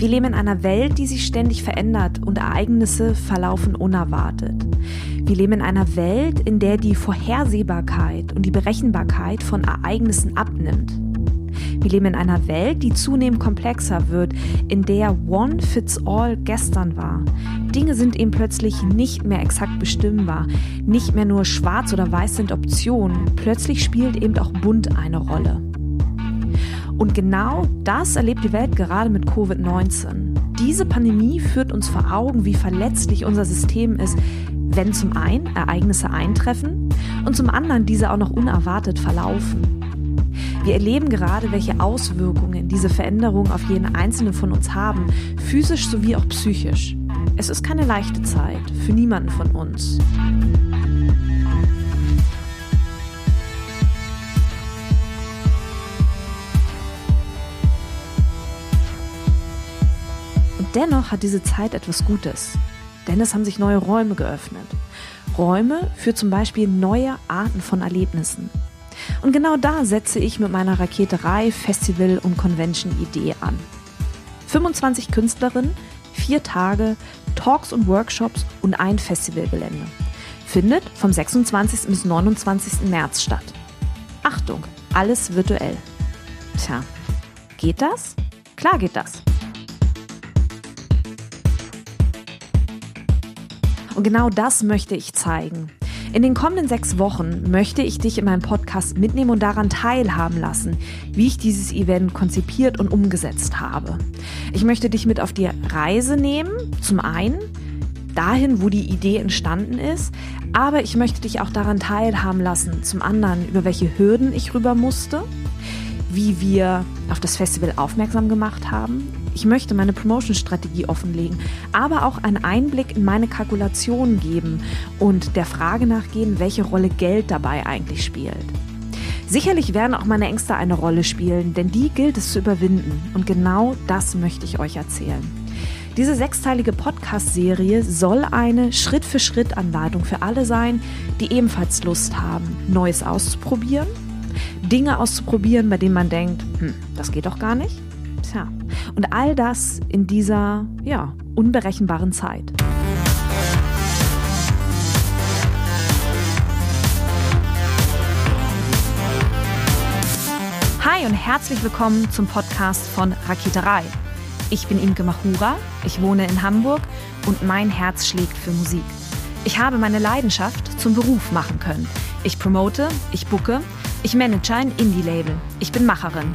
Wir leben in einer Welt, die sich ständig verändert und Ereignisse verlaufen unerwartet. Wir leben in einer Welt, in der die Vorhersehbarkeit und die Berechenbarkeit von Ereignissen abnimmt. Wir leben in einer Welt, die zunehmend komplexer wird, in der One Fits All gestern war. Dinge sind eben plötzlich nicht mehr exakt bestimmbar. Nicht mehr nur schwarz oder weiß sind Optionen. Plötzlich spielt eben auch bunt eine Rolle. Und genau das erlebt die Welt gerade mit Covid-19. Diese Pandemie führt uns vor Augen, wie verletzlich unser System ist, wenn zum einen Ereignisse eintreffen und zum anderen diese auch noch unerwartet verlaufen. Wir erleben gerade, welche Auswirkungen diese Veränderungen auf jeden einzelnen von uns haben, physisch sowie auch psychisch. Es ist keine leichte Zeit für niemanden von uns. Dennoch hat diese Zeit etwas Gutes, denn es haben sich neue Räume geöffnet. Räume für zum Beispiel neue Arten von Erlebnissen. Und genau da setze ich mit meiner Raketerei, Festival und Convention-Idee an. 25 Künstlerinnen, vier Tage, Talks und Workshops und ein Festivalgelände. Findet vom 26. bis 29. März statt. Achtung, alles virtuell. Tja, geht das? Klar geht das. Und genau das möchte ich zeigen. In den kommenden sechs Wochen möchte ich dich in meinem Podcast mitnehmen und daran teilhaben lassen, wie ich dieses Event konzipiert und umgesetzt habe. Ich möchte dich mit auf die Reise nehmen, zum einen dahin, wo die Idee entstanden ist, aber ich möchte dich auch daran teilhaben lassen, zum anderen, über welche Hürden ich rüber musste, wie wir auf das Festival aufmerksam gemacht haben ich möchte meine Promotion-Strategie offenlegen, aber auch einen Einblick in meine Kalkulationen geben und der Frage nachgehen, welche Rolle Geld dabei eigentlich spielt. Sicherlich werden auch meine Ängste eine Rolle spielen, denn die gilt es zu überwinden. Und genau das möchte ich euch erzählen. Diese sechsteilige Podcast-Serie soll eine Schritt-für-Schritt-Anleitung für alle sein, die ebenfalls Lust haben, Neues auszuprobieren, Dinge auszuprobieren, bei denen man denkt, hm, das geht doch gar nicht und all das in dieser, ja, unberechenbaren Zeit. Hi und herzlich willkommen zum Podcast von Raketerei. Ich bin Imke Machura, ich wohne in Hamburg und mein Herz schlägt für Musik. Ich habe meine Leidenschaft zum Beruf machen können. Ich promote, ich bucke, ich manage ein Indie-Label, ich bin Macherin.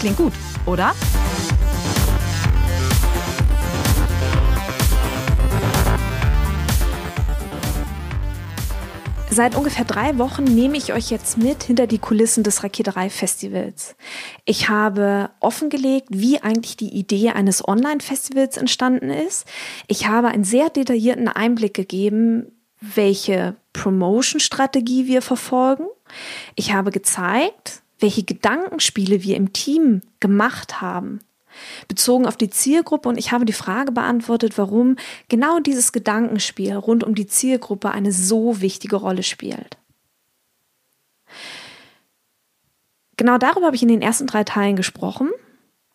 Klingt gut oder? Seit ungefähr drei Wochen nehme ich euch jetzt mit hinter die Kulissen des Raketerei-Festivals. Ich habe offengelegt, wie eigentlich die Idee eines Online-Festivals entstanden ist. Ich habe einen sehr detaillierten Einblick gegeben, welche Promotion-Strategie wir verfolgen. Ich habe gezeigt, welche Gedankenspiele wir im Team gemacht haben, bezogen auf die Zielgruppe. Und ich habe die Frage beantwortet, warum genau dieses Gedankenspiel rund um die Zielgruppe eine so wichtige Rolle spielt. Genau darüber habe ich in den ersten drei Teilen gesprochen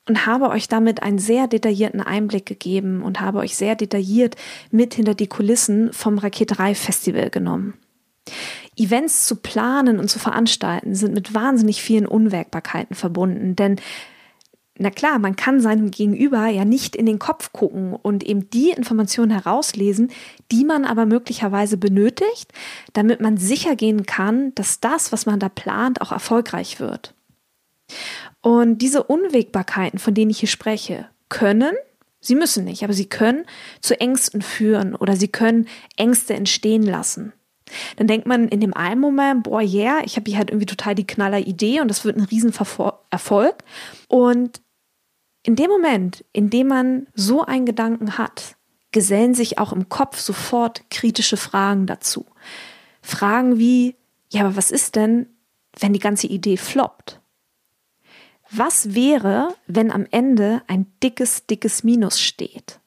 und habe euch damit einen sehr detaillierten Einblick gegeben und habe euch sehr detailliert mit hinter die Kulissen vom Raketerei Festival genommen. Events zu planen und zu veranstalten sind mit wahnsinnig vielen Unwägbarkeiten verbunden, denn na klar, man kann seinem Gegenüber ja nicht in den Kopf gucken und eben die Informationen herauslesen, die man aber möglicherweise benötigt, damit man sicher gehen kann, dass das, was man da plant, auch erfolgreich wird. Und diese Unwägbarkeiten, von denen ich hier spreche, können, sie müssen nicht, aber sie können zu Ängsten führen oder sie können Ängste entstehen lassen. Dann denkt man in dem einen Moment, boah, yeah, ich habe hier halt irgendwie total die knaller Idee und das wird ein Riesenerfolg. Und in dem Moment, in dem man so einen Gedanken hat, gesellen sich auch im Kopf sofort kritische Fragen dazu. Fragen wie, ja, aber was ist denn, wenn die ganze Idee floppt? Was wäre, wenn am Ende ein dickes, dickes Minus steht?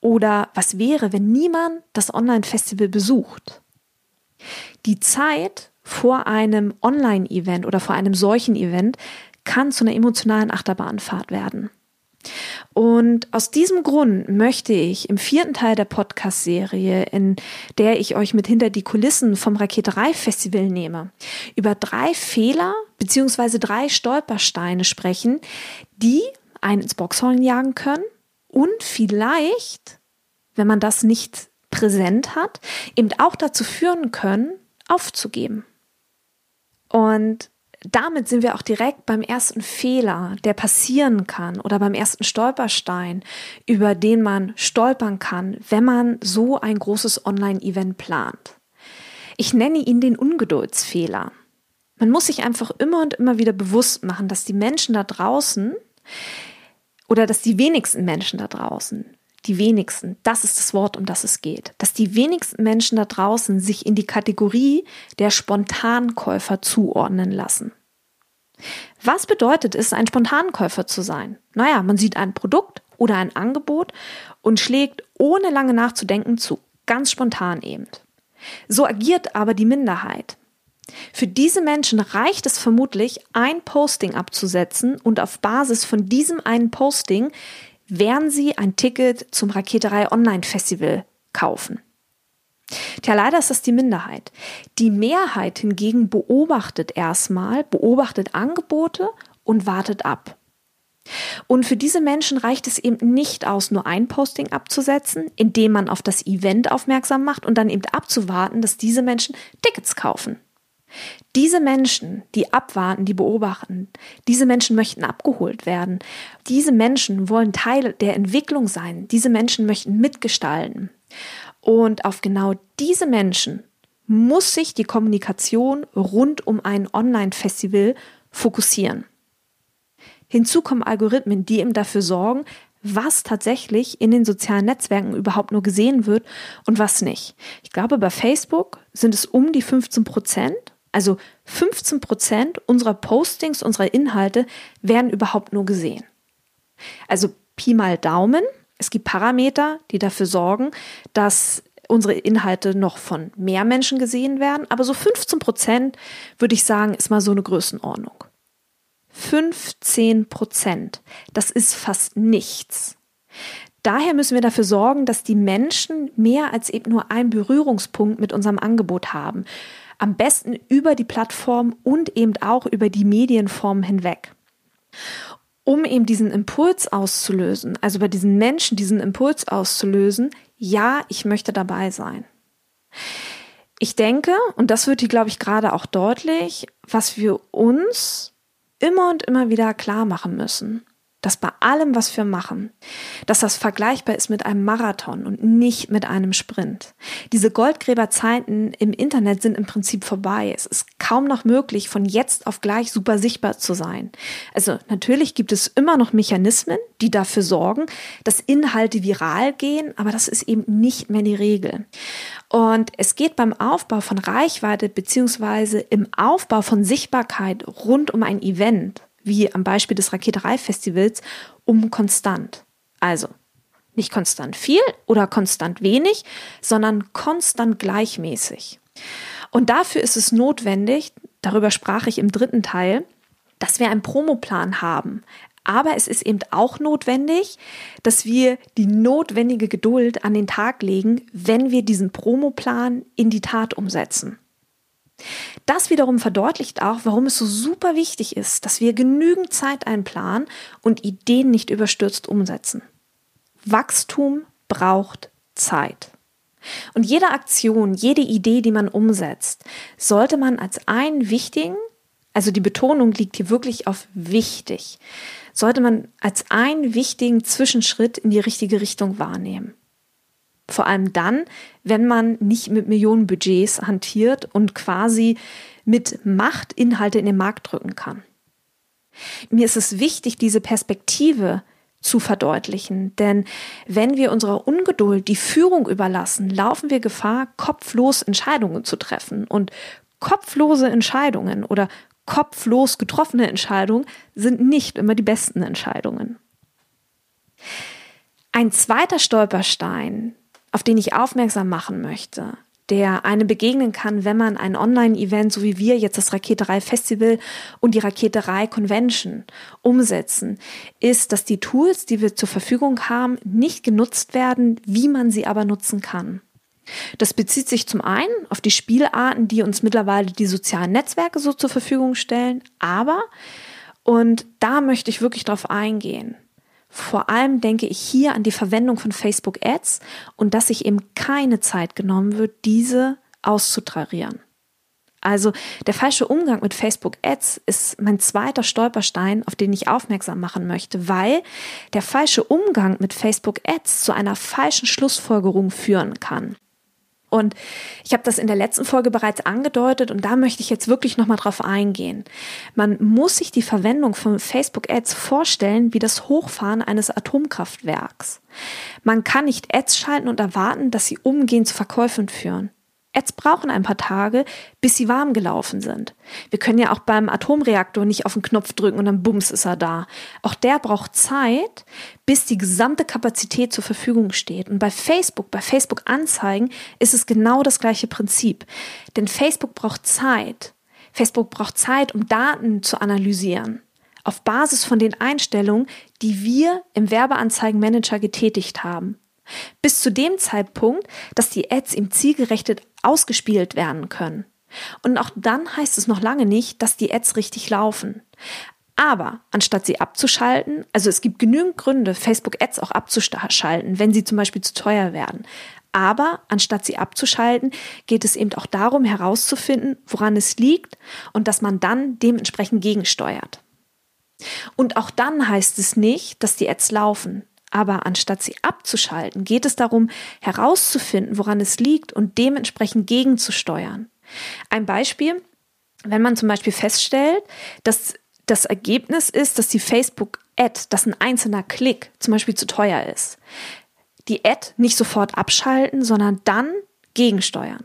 Oder was wäre, wenn niemand das Online-Festival besucht? Die Zeit vor einem Online-Event oder vor einem solchen Event kann zu einer emotionalen Achterbahnfahrt werden. Und aus diesem Grund möchte ich im vierten Teil der Podcast-Serie, in der ich euch mit hinter die Kulissen vom Raketerei-Festival nehme, über drei Fehler bzw. drei Stolpersteine sprechen, die einen ins Boxhorn jagen können und vielleicht, wenn man das nicht präsent hat, eben auch dazu führen können, aufzugeben. Und damit sind wir auch direkt beim ersten Fehler, der passieren kann oder beim ersten Stolperstein, über den man stolpern kann, wenn man so ein großes Online-Event plant. Ich nenne ihn den Ungeduldsfehler. Man muss sich einfach immer und immer wieder bewusst machen, dass die Menschen da draußen oder dass die wenigsten Menschen da draußen die wenigsten, das ist das Wort, um das es geht, dass die wenigsten Menschen da draußen sich in die Kategorie der Spontankäufer zuordnen lassen. Was bedeutet es, ein Spontankäufer zu sein? Naja, man sieht ein Produkt oder ein Angebot und schlägt ohne lange nachzudenken zu, ganz spontan eben. So agiert aber die Minderheit. Für diese Menschen reicht es vermutlich, ein Posting abzusetzen und auf Basis von diesem einen Posting werden Sie ein Ticket zum Raketerei Online Festival kaufen. Tja, leider ist das die Minderheit. Die Mehrheit hingegen beobachtet erstmal, beobachtet Angebote und wartet ab. Und für diese Menschen reicht es eben nicht aus, nur ein Posting abzusetzen, indem man auf das Event aufmerksam macht und dann eben abzuwarten, dass diese Menschen Tickets kaufen. Diese Menschen, die abwarten, die beobachten, diese Menschen möchten abgeholt werden. Diese Menschen wollen Teil der Entwicklung sein. Diese Menschen möchten mitgestalten. Und auf genau diese Menschen muss sich die Kommunikation rund um ein Online-Festival fokussieren. Hinzu kommen Algorithmen, die eben dafür sorgen, was tatsächlich in den sozialen Netzwerken überhaupt nur gesehen wird und was nicht. Ich glaube, bei Facebook sind es um die 15 Prozent also 15 Prozent unserer Postings, unserer Inhalte werden überhaupt nur gesehen. Also Pi mal Daumen. Es gibt Parameter, die dafür sorgen, dass unsere Inhalte noch von mehr Menschen gesehen werden. Aber so 15 Prozent, würde ich sagen, ist mal so eine Größenordnung. 15 Prozent. Das ist fast nichts. Daher müssen wir dafür sorgen, dass die Menschen mehr als eben nur einen Berührungspunkt mit unserem Angebot haben am besten über die Plattform und eben auch über die Medienform hinweg. Um eben diesen Impuls auszulösen, also bei diesen Menschen diesen Impuls auszulösen, ja, ich möchte dabei sein. Ich denke, und das wird hier, glaube ich, gerade auch deutlich, was wir uns immer und immer wieder klar machen müssen dass bei allem, was wir machen, dass das vergleichbar ist mit einem Marathon und nicht mit einem Sprint. Diese Goldgräberzeiten im Internet sind im Prinzip vorbei. Es ist kaum noch möglich, von jetzt auf gleich super sichtbar zu sein. Also natürlich gibt es immer noch Mechanismen, die dafür sorgen, dass Inhalte viral gehen, aber das ist eben nicht mehr die Regel. Und es geht beim Aufbau von Reichweite beziehungsweise im Aufbau von Sichtbarkeit rund um ein Event wie am Beispiel des Raketerei-Festivals, um konstant. Also nicht konstant viel oder konstant wenig, sondern konstant gleichmäßig. Und dafür ist es notwendig, darüber sprach ich im dritten Teil, dass wir einen Promoplan haben. Aber es ist eben auch notwendig, dass wir die notwendige Geduld an den Tag legen, wenn wir diesen Promoplan in die Tat umsetzen. Das wiederum verdeutlicht auch, warum es so super wichtig ist, dass wir genügend Zeit einplanen und Ideen nicht überstürzt umsetzen. Wachstum braucht Zeit. Und jede Aktion, jede Idee, die man umsetzt, sollte man als einen wichtigen, also die Betonung liegt hier wirklich auf wichtig, sollte man als einen wichtigen Zwischenschritt in die richtige Richtung wahrnehmen. Vor allem dann, wenn man nicht mit Millionenbudgets hantiert und quasi mit Macht Inhalte in den Markt drücken kann. Mir ist es wichtig, diese Perspektive zu verdeutlichen, denn wenn wir unserer Ungeduld die Führung überlassen, laufen wir Gefahr, kopflos Entscheidungen zu treffen. Und kopflose Entscheidungen oder kopflos getroffene Entscheidungen sind nicht immer die besten Entscheidungen. Ein zweiter Stolperstein, auf den ich aufmerksam machen möchte, der einem begegnen kann, wenn man ein Online-Event, so wie wir jetzt das Raketerei Festival und die Raketerei Convention umsetzen, ist, dass die Tools, die wir zur Verfügung haben, nicht genutzt werden, wie man sie aber nutzen kann. Das bezieht sich zum einen auf die Spielarten, die uns mittlerweile die sozialen Netzwerke so zur Verfügung stellen, aber, und da möchte ich wirklich drauf eingehen, vor allem denke ich hier an die Verwendung von Facebook Ads und dass sich eben keine Zeit genommen wird, diese auszutrarieren. Also der falsche Umgang mit Facebook Ads ist mein zweiter Stolperstein, auf den ich aufmerksam machen möchte, weil der falsche Umgang mit Facebook Ads zu einer falschen Schlussfolgerung führen kann. Und ich habe das in der letzten Folge bereits angedeutet und da möchte ich jetzt wirklich nochmal drauf eingehen. Man muss sich die Verwendung von Facebook Ads vorstellen wie das Hochfahren eines Atomkraftwerks. Man kann nicht Ads schalten und erwarten, dass sie umgehend zu Verkäufen führen. Ads brauchen ein paar Tage, bis sie warm gelaufen sind. Wir können ja auch beim Atomreaktor nicht auf den Knopf drücken und dann bums ist er da. Auch der braucht Zeit, bis die gesamte Kapazität zur Verfügung steht. Und bei Facebook, bei Facebook Anzeigen ist es genau das gleiche Prinzip. Denn Facebook braucht Zeit. Facebook braucht Zeit, um Daten zu analysieren. Auf Basis von den Einstellungen, die wir im Werbeanzeigenmanager getätigt haben. Bis zu dem Zeitpunkt, dass die Ads ihm zielgerechtet ausgespielt werden können. Und auch dann heißt es noch lange nicht, dass die Ads richtig laufen. Aber anstatt sie abzuschalten, also es gibt genügend Gründe, Facebook-Ads auch abzuschalten, wenn sie zum Beispiel zu teuer werden. Aber anstatt sie abzuschalten, geht es eben auch darum herauszufinden, woran es liegt und dass man dann dementsprechend gegensteuert. Und auch dann heißt es nicht, dass die Ads laufen. Aber anstatt sie abzuschalten, geht es darum, herauszufinden, woran es liegt und dementsprechend gegenzusteuern. Ein Beispiel, wenn man zum Beispiel feststellt, dass das Ergebnis ist, dass die Facebook-Ad, dass ein einzelner Klick zum Beispiel zu teuer ist. Die Ad nicht sofort abschalten, sondern dann gegensteuern.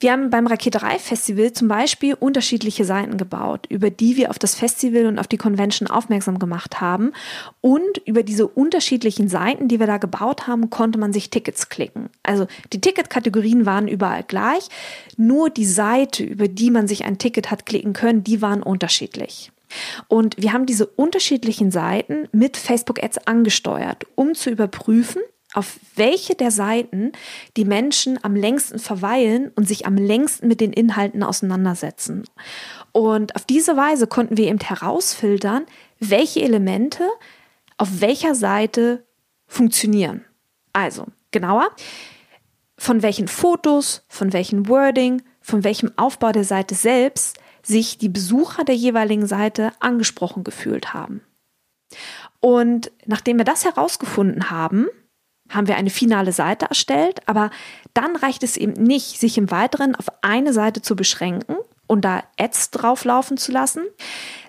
Wir haben beim Raketerei-Festival zum Beispiel unterschiedliche Seiten gebaut, über die wir auf das Festival und auf die Convention aufmerksam gemacht haben. Und über diese unterschiedlichen Seiten, die wir da gebaut haben, konnte man sich Tickets klicken. Also die Ticketkategorien waren überall gleich, nur die Seite, über die man sich ein Ticket hat klicken können, die waren unterschiedlich. Und wir haben diese unterschiedlichen Seiten mit Facebook Ads angesteuert, um zu überprüfen, auf welche der Seiten die Menschen am längsten verweilen und sich am längsten mit den Inhalten auseinandersetzen. Und auf diese Weise konnten wir eben herausfiltern, welche Elemente auf welcher Seite funktionieren. Also genauer, von welchen Fotos, von welchem Wording, von welchem Aufbau der Seite selbst sich die Besucher der jeweiligen Seite angesprochen gefühlt haben. Und nachdem wir das herausgefunden haben, haben wir eine finale Seite erstellt, aber dann reicht es eben nicht, sich im Weiteren auf eine Seite zu beschränken und da Ads drauflaufen zu lassen,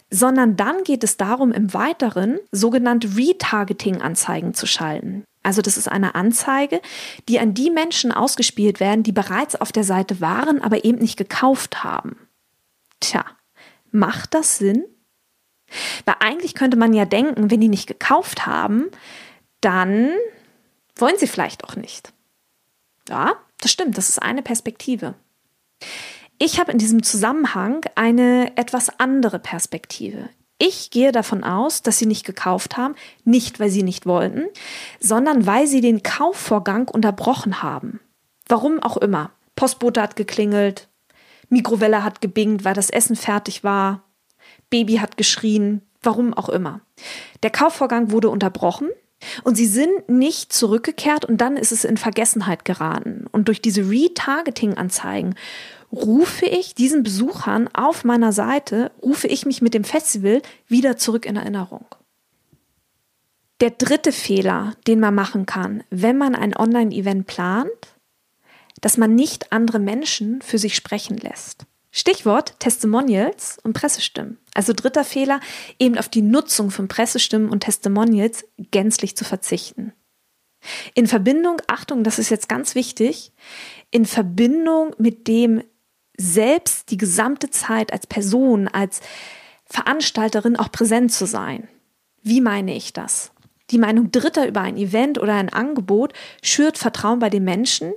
sondern dann geht es darum, im Weiteren sogenannte Retargeting-Anzeigen zu schalten. Also das ist eine Anzeige, die an die Menschen ausgespielt werden, die bereits auf der Seite waren, aber eben nicht gekauft haben. Tja, macht das Sinn? Weil eigentlich könnte man ja denken, wenn die nicht gekauft haben, dann wollen sie vielleicht auch nicht. Ja, das stimmt, das ist eine Perspektive. Ich habe in diesem Zusammenhang eine etwas andere Perspektive. Ich gehe davon aus, dass sie nicht gekauft haben, nicht weil sie nicht wollten, sondern weil sie den Kaufvorgang unterbrochen haben. Warum auch immer. Postbote hat geklingelt, Mikrowelle hat gebingt, weil das Essen fertig war, Baby hat geschrien, warum auch immer. Der Kaufvorgang wurde unterbrochen und sie sind nicht zurückgekehrt und dann ist es in Vergessenheit geraten. Und durch diese Retargeting-Anzeigen rufe ich diesen Besuchern auf meiner Seite, rufe ich mich mit dem Festival wieder zurück in Erinnerung. Der dritte Fehler, den man machen kann, wenn man ein Online-Event plant, dass man nicht andere Menschen für sich sprechen lässt. Stichwort Testimonials und Pressestimmen. Also dritter Fehler, eben auf die Nutzung von Pressestimmen und Testimonials gänzlich zu verzichten. In Verbindung, Achtung, das ist jetzt ganz wichtig, in Verbindung mit dem selbst die gesamte Zeit als Person, als Veranstalterin auch präsent zu sein. Wie meine ich das? Die Meinung Dritter über ein Event oder ein Angebot schürt Vertrauen bei den Menschen,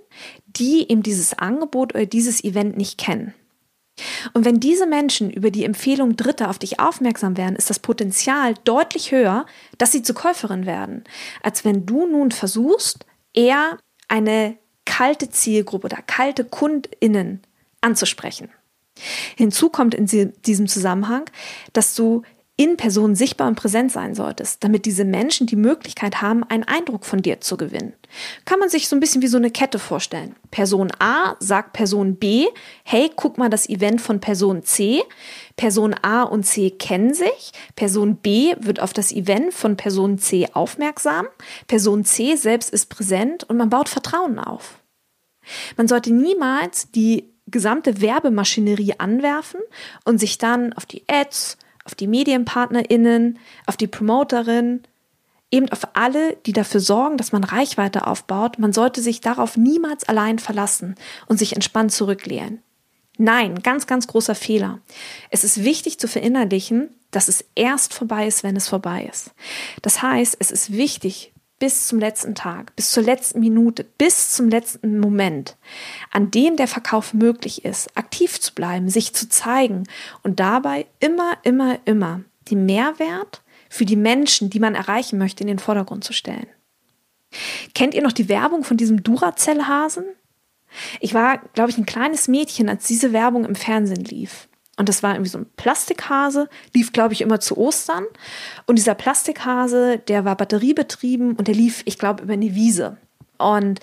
die eben dieses Angebot oder dieses Event nicht kennen. Und wenn diese Menschen über die Empfehlung Dritter auf dich aufmerksam werden, ist das Potenzial deutlich höher, dass sie zu Käuferin werden, als wenn du nun versuchst, eher eine kalte Zielgruppe oder kalte Kundinnen anzusprechen. Hinzu kommt in diesem Zusammenhang, dass du in Person sichtbar und präsent sein solltest, damit diese Menschen die Möglichkeit haben, einen Eindruck von dir zu gewinnen. Kann man sich so ein bisschen wie so eine Kette vorstellen. Person A sagt Person B, hey, guck mal das Event von Person C. Person A und C kennen sich. Person B wird auf das Event von Person C aufmerksam. Person C selbst ist präsent und man baut Vertrauen auf. Man sollte niemals die gesamte Werbemaschinerie anwerfen und sich dann auf die Ads, auf die MedienpartnerInnen, auf die Promoterin, eben auf alle, die dafür sorgen, dass man Reichweite aufbaut. Man sollte sich darauf niemals allein verlassen und sich entspannt zurücklehnen. Nein, ganz, ganz großer Fehler. Es ist wichtig zu verinnerlichen, dass es erst vorbei ist, wenn es vorbei ist. Das heißt, es ist wichtig, bis zum letzten Tag, bis zur letzten Minute, bis zum letzten Moment, an dem der Verkauf möglich ist, aktiv zu bleiben, sich zu zeigen und dabei immer, immer, immer den Mehrwert für die Menschen, die man erreichen möchte, in den Vordergrund zu stellen. Kennt ihr noch die Werbung von diesem Duracell-Hasen? Ich war, glaube ich, ein kleines Mädchen, als diese Werbung im Fernsehen lief. Und das war irgendwie so ein Plastikhase, lief, glaube ich, immer zu Ostern. Und dieser Plastikhase, der war batteriebetrieben und der lief, ich glaube, über eine Wiese. Und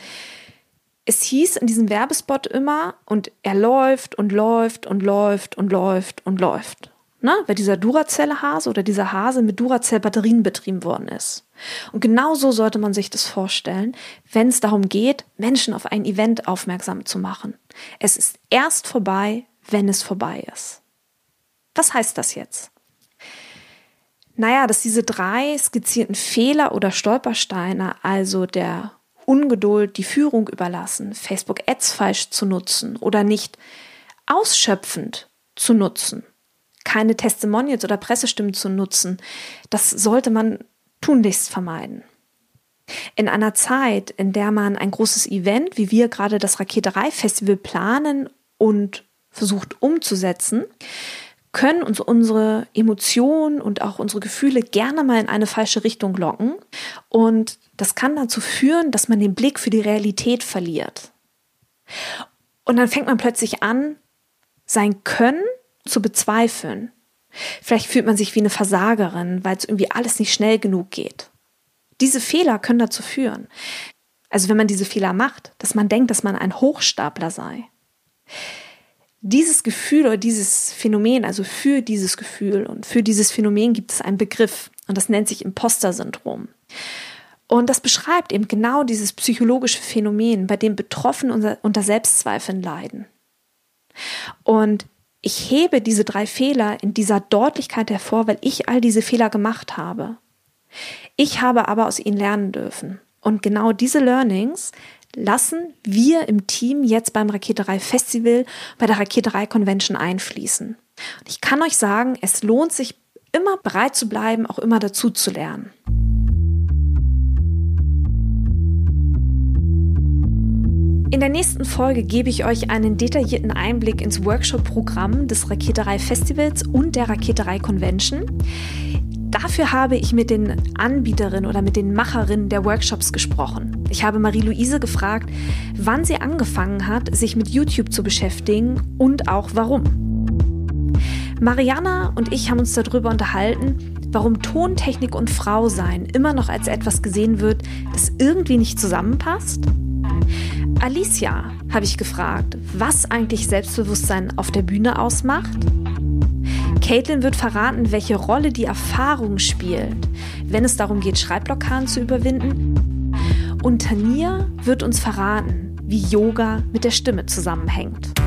es hieß in diesem Werbespot immer, und er läuft und läuft und läuft und läuft und läuft. Ne? Weil dieser Duracell-Hase oder dieser Hase mit Duracell-Batterien betrieben worden ist. Und genau so sollte man sich das vorstellen, wenn es darum geht, Menschen auf ein Event aufmerksam zu machen. Es ist erst vorbei, wenn es vorbei ist. Was heißt das jetzt? Naja, dass diese drei skizzierten Fehler oder Stolpersteine, also der Ungeduld, die Führung überlassen, Facebook Ads falsch zu nutzen oder nicht ausschöpfend zu nutzen, keine Testimonials oder Pressestimmen zu nutzen, das sollte man tunlichst vermeiden. In einer Zeit, in der man ein großes Event, wie wir gerade das Raketerei-Festival planen und versucht umzusetzen, können uns unsere Emotionen und auch unsere Gefühle gerne mal in eine falsche Richtung locken. Und das kann dazu führen, dass man den Blick für die Realität verliert. Und dann fängt man plötzlich an, sein Können zu bezweifeln. Vielleicht fühlt man sich wie eine Versagerin, weil es irgendwie alles nicht schnell genug geht. Diese Fehler können dazu führen. Also wenn man diese Fehler macht, dass man denkt, dass man ein Hochstapler sei dieses Gefühl oder dieses Phänomen, also für dieses Gefühl und für dieses Phänomen gibt es einen Begriff und das nennt sich Imposter-Syndrom. Und das beschreibt eben genau dieses psychologische Phänomen, bei dem Betroffene unter, Selbstzweifeln leiden. Und ich hebe diese drei Fehler in dieser Deutlichkeit hervor, weil ich all diese Fehler gemacht habe. Ich habe aber aus ihnen lernen dürfen. Und genau diese Learnings lassen wir im Team jetzt beim Raketerei Festival, bei der Raketerei Convention einfließen. Und ich kann euch sagen, es lohnt sich immer bereit zu bleiben, auch immer dazu zu lernen. In der nächsten Folge gebe ich euch einen detaillierten Einblick ins Workshop-Programm des Raketerei Festivals und der Raketerei Convention. Dafür habe ich mit den Anbieterinnen oder mit den Macherinnen der Workshops gesprochen. Ich habe Marie-Louise gefragt, wann sie angefangen hat, sich mit YouTube zu beschäftigen und auch warum. Mariana und ich haben uns darüber unterhalten, warum Tontechnik und Frausein immer noch als etwas gesehen wird, das irgendwie nicht zusammenpasst. Alicia habe ich gefragt, was eigentlich Selbstbewusstsein auf der Bühne ausmacht. Caitlin wird verraten, welche Rolle die Erfahrung spielt, wenn es darum geht, Schreibblockaden zu überwinden. Und Tania wird uns verraten, wie Yoga mit der Stimme zusammenhängt.